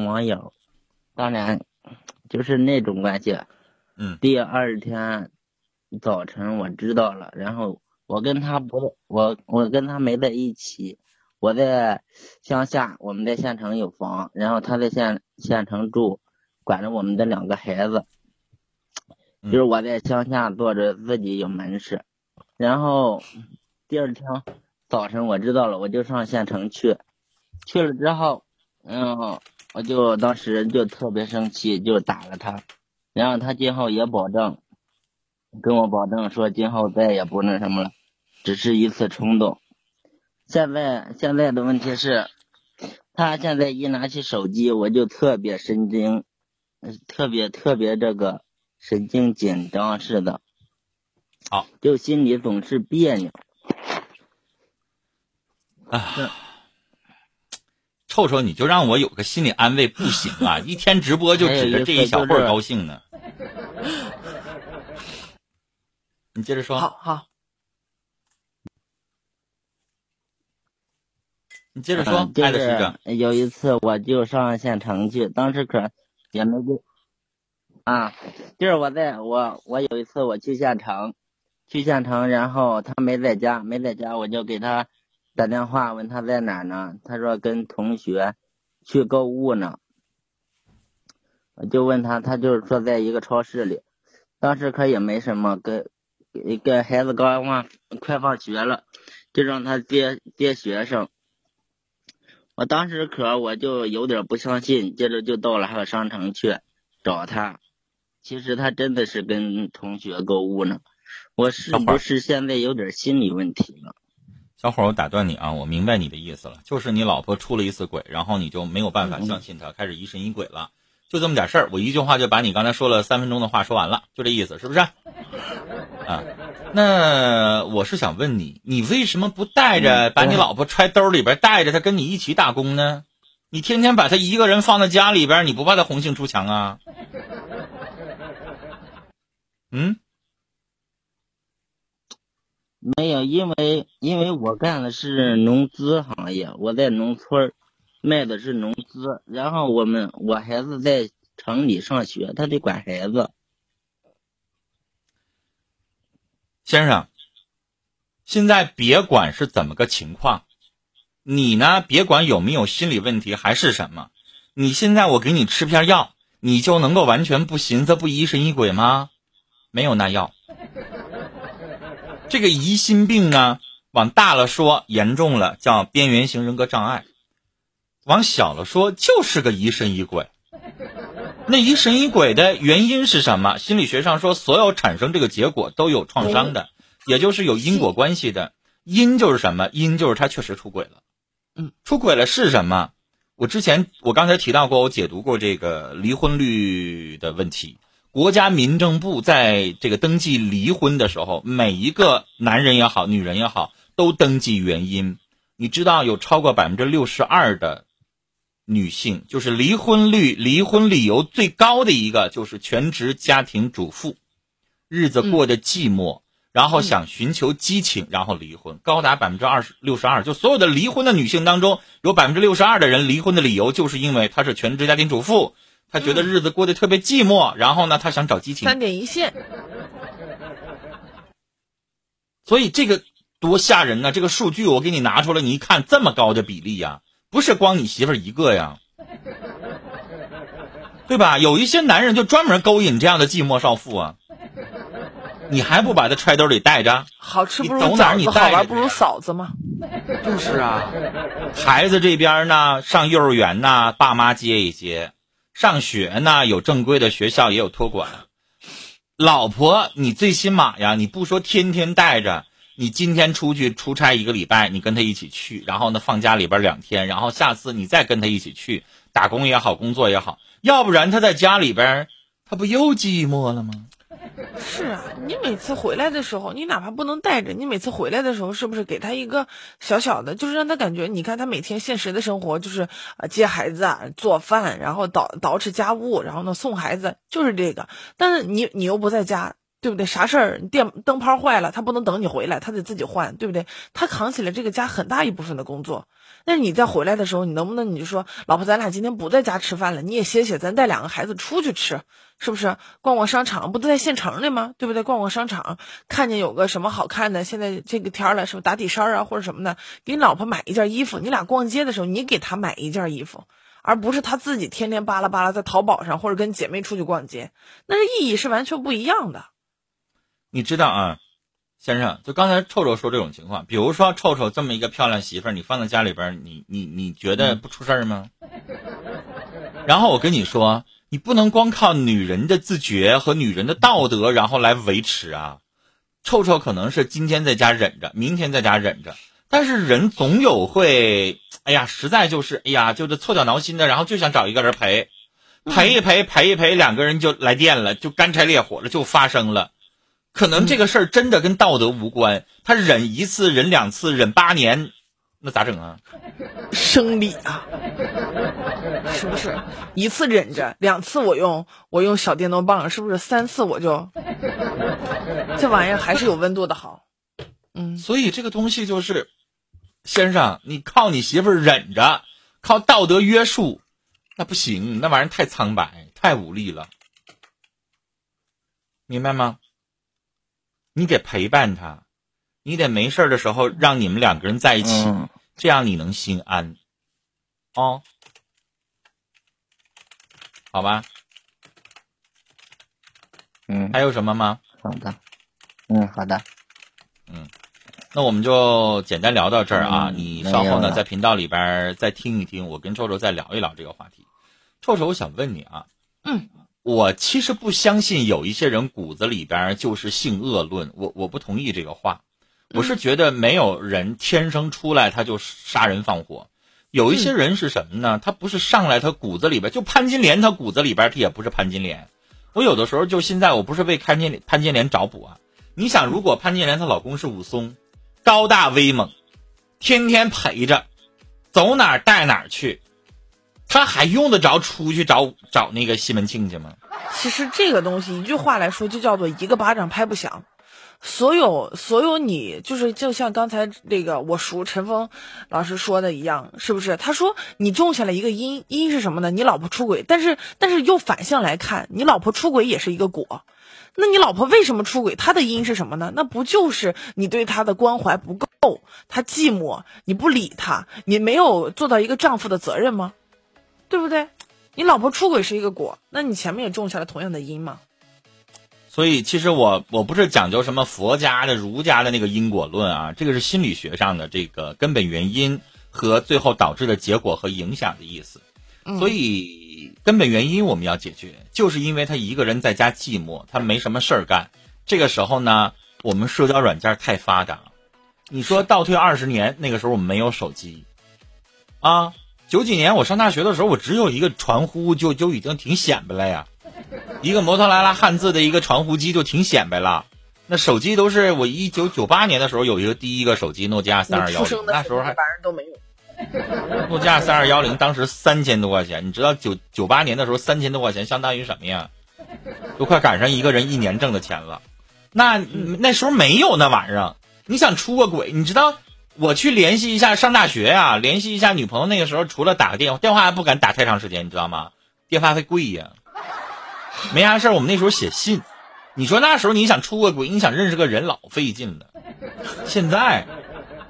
网友，当然就是那种关系。嗯，第二天早晨我知道了，然后我跟他不，我我跟他没在一起，我在乡下，我们在县城有房，然后他在县县城住，管着我们的两个孩子。就是我在乡下做着自己有门市，然后第二天早晨我知道了，我就上县城去，去了之后，嗯，我就当时就特别生气，就打了他，然后他今后也保证跟我保证说今后再也不那什么了，只是一次冲动。现在现在的问题是，他现在一拿起手机我就特别神经，特别特别这个。神经紧张似的，好，就心里总是别扭。啊，臭臭，你就让我有个心理安慰不行啊！一天直播就指着这一小会儿高兴呢。你接着说。好好。你接着说。有一次我就上县城去，当时可也没给。啊，就是我在我我有一次我去县城，去县城，然后他没在家，没在家，我就给他打电话问他在哪呢？他说跟同学去购物呢。我就问他，他就是说在一个超市里，当时可也没什么，跟跟孩子刚放快放学了，就让他接接学生。我当时可我就有点不相信，接着就到了商城去找他。其实他真的是跟同学购物呢，我是不是现在有点心理问题了？小伙儿，我打断你啊，我明白你的意思了，就是你老婆出了一次轨，然后你就没有办法相信她，开始疑神疑鬼了，就这么点事儿。我一句话就把你刚才说了三分钟的话说完了，就这意思，是不是？啊，那我是想问你，你为什么不带着把你老婆揣兜里边，带着她跟你一起打工呢？你天天把她一个人放在家里边，你不怕她红杏出墙啊？嗯，没有，因为因为我干的是农资行业，我在农村卖的是农资，然后我们我孩子在城里上学，他得管孩子。先生，现在别管是怎么个情况，你呢？别管有没有心理问题还是什么，你现在我给你吃片药，你就能够完全不寻思不疑神疑鬼吗？没有那药，这个疑心病呢，往大了说严重了叫边缘型人格障碍，往小了说就是个疑神疑鬼。那疑神疑鬼的原因是什么？心理学上说，所有产生这个结果都有创伤的，也就是有因果关系的。因就是什么？因就是他确实出轨了。嗯，出轨了是什么？我之前我刚才提到过，我解读过这个离婚率的问题。国家民政部在这个登记离婚的时候，每一个男人也好，女人也好，都登记原因。你知道有超过百分之六十二的女性，就是离婚率、离婚理由最高的一个，就是全职家庭主妇，日子过得寂寞，然后想寻求激情，然后离婚，高达百分之二十六十二。就所有的离婚的女性当中，有百分之六十二的人离婚的理由就是因为她是全职家庭主妇。他觉得日子过得特别寂寞，然后呢，他想找激情。三点一线，所以这个多吓人呐！这个数据我给你拿出来，你一看这么高的比例呀，不是光你媳妇儿一个呀，对吧？有一些男人就专门勾引这样的寂寞少妇啊，你还不把他揣兜里带着？好吃不如走哪你好玩不如嫂子吗？就是啊，孩子这边呢，上幼儿园呢，爸妈接一接。上学呢，有正规的学校，也有托管。老婆，你最起码呀，你不说天天带着，你今天出去出差一个礼拜，你跟他一起去，然后呢放家里边两天，然后下次你再跟他一起去打工也好，工作也好，要不然他在家里边，他不又寂寞了吗？是啊，你每次回来的时候，你哪怕不能带着，你每次回来的时候，是不是给他一个小小的，就是让他感觉，你看他每天现实的生活就是啊接孩子啊做饭，然后捯捯饬家务，然后呢送孩子，就是这个。但是你你又不在家，对不对？啥事儿，电灯泡坏了，他不能等你回来，他得自己换，对不对？他扛起了这个家很大一部分的工作。那你再回来的时候，你能不能你就说，老婆，咱俩今天不在家吃饭了，你也歇歇，咱带两个孩子出去吃，是不是？逛逛商场，不都在县城里吗？对不对？逛逛商场，看见有个什么好看的，现在这个天了，是不打底衫啊或者什么的，给你老婆买一件衣服。你俩逛街的时候，你给她买一件衣服，而不是她自己天天巴拉巴拉在淘宝上或者跟姐妹出去逛街，那是意义是完全不一样的。你知道啊，先生，就刚才臭臭说这种情况，比如说臭臭这么一个漂亮媳妇儿，你放在家里边，你你你觉得不出事儿吗？然后我跟你说，你不能光靠女人的自觉和女人的道德，然后来维持啊。臭臭可能是今天在家忍着，明天在家忍着，但是人总有会，哎呀，实在就是，哎呀，就是错脚挠心的，然后就想找一个人陪，陪一陪，陪一陪，两个人就来电了，就干柴烈火了，就发生了。可能这个事儿真的跟道德无关，他忍一次、忍两次、忍八年，那咋整啊？生理啊，是不是？一次忍着，两次我用我用小电动棒，是不是？三次我就，这玩意儿还是有温度的好。嗯，所以这个东西就是，先生，你靠你媳妇儿忍着，靠道德约束，那不行，那玩意儿太苍白，太无力了，明白吗？你得陪伴他，你得没事儿的时候让你们两个人在一起，嗯这样你能心安，哦，好吧？嗯，还有什么吗？好的，嗯，好的，嗯那我们就简单聊到这儿啊，嗯你稍后呢在频道里边儿再听一听，我跟臭臭再聊一聊这个话题。臭臭，我想问你啊，嗯，我其实不相信有一些人骨子里边儿就是性恶论，我我不同意这个话，我是觉得没有人天生出来他就杀人放火，有一些人是什么呢？他不是上来他骨子里边就潘金莲，他骨子里边他也不是潘金莲。我有的时候就现在我不是为潘金莲潘金莲找补啊，你想如果潘金莲她老公是武松。高大威猛，天天陪着，走哪儿带哪儿去，他还用得着出去找找那个西门庆去吗？其实这个东西一句话来说，就叫做一个巴掌拍不响。所有所有你就是就像刚才那个我叔陈峰老师说的一样，是不是？他说你种下了一个因，因是什么呢？你老婆出轨，但是但是又反向来看，你老婆出轨也是一个果。那你老婆为什么出轨？她的因是什么呢？那不就是你对她的关怀不够，她寂寞，你不理她，你没有做到一个丈夫的责任吗？对不对？你老婆出轨是一个果，那你前面也种下了同样的因嘛？所以其实我我不是讲究什么佛家的、儒家的那个因果论啊，这个是心理学上的这个根本原因和最后导致的结果和影响的意思。所以根本原因我们要解决，就是因为他一个人在家寂寞，他没什么事儿干。这个时候呢，我们社交软件太发达。你说倒退二十年，那个时候我们没有手机，啊，九几年我上大学的时候，我只有一个传呼就就已经挺显摆了呀，一个摩托罗拉汉字的一个传呼机就挺显摆了。那手机都是我一九九八年的时候有一个第一个手机诺基亚三二幺那时候还反正都没有。诺基亚三二幺零当时三千多块钱，你知道九九八年的时候三千多块钱相当于什么呀？都快赶上一个人一年挣的钱了。那那时候没有那玩意儿，你想出个轨，你知道我去联系一下上大学呀、联系一下女朋友，那个时候除了打个电话，电话还不敢打太长时间，你知道吗？电话费贵呀。没啥事儿我们那时候写信。你说那时候你想出个轨，你想认识个人老费劲了。现在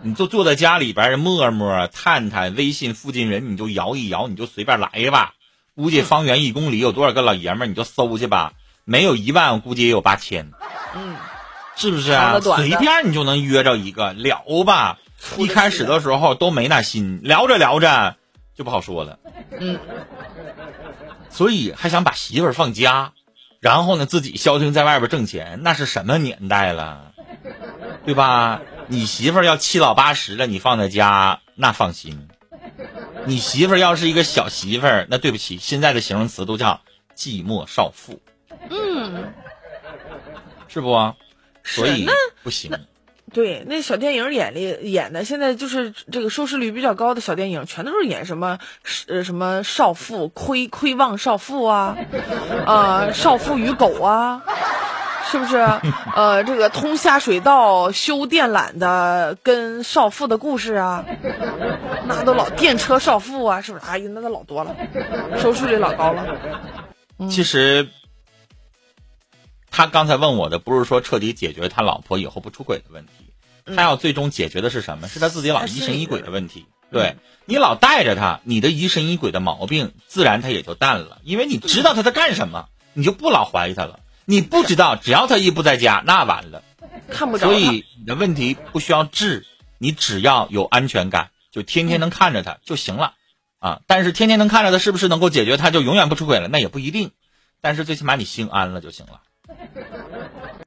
你就坐在家里边儿陌陌、探探、微信附近人，你就摇一摇，你就随便来吧。估计方圆一公里有多少个老爷们儿，你就搜去吧。没有一万，我估计也有八千，嗯，是不是啊？随便你就能约着一个聊吧。一开始的时候都没那心，聊着聊着就不好说了。嗯，所以还想把媳妇儿放家，然后呢自己消停在外边挣钱，那是什么年代了，对吧？你媳妇儿要七老八十了，你放在家那放心。你媳妇儿要是一个小媳妇儿，那对不起，现在的形容词都叫寂寞少妇，嗯，是不？所以不行。对，那小电影演的演的，现在就是这个收视率比较高的小电影，全都是演什么呃什么少妇窥窥望少妇啊，啊、少妇与狗啊，是不是？呃，这个通下水道、修电缆的，跟少妇的故事啊，那都老电车少妇啊，是不是？哎呀，那都老多了，收视率老高了。其实，他刚才问我的不是说彻底解决他老婆以后不出轨的问题，他要最终解决的是什么？是他自己老疑神疑鬼的问题。对你老带着他，你的疑神疑鬼的毛病自然他也就淡了，因为你知道他在干什么，你就不老怀疑他了。你不知道，只要他一不在家，那完了。看不着。所以你的问题不需要治，你只要有安全感，就天天能看着他就行了。啊，但是天天能看着他，是不是能够解决他就永远不出轨了？那也不一定。但是最起码你心安了就行了。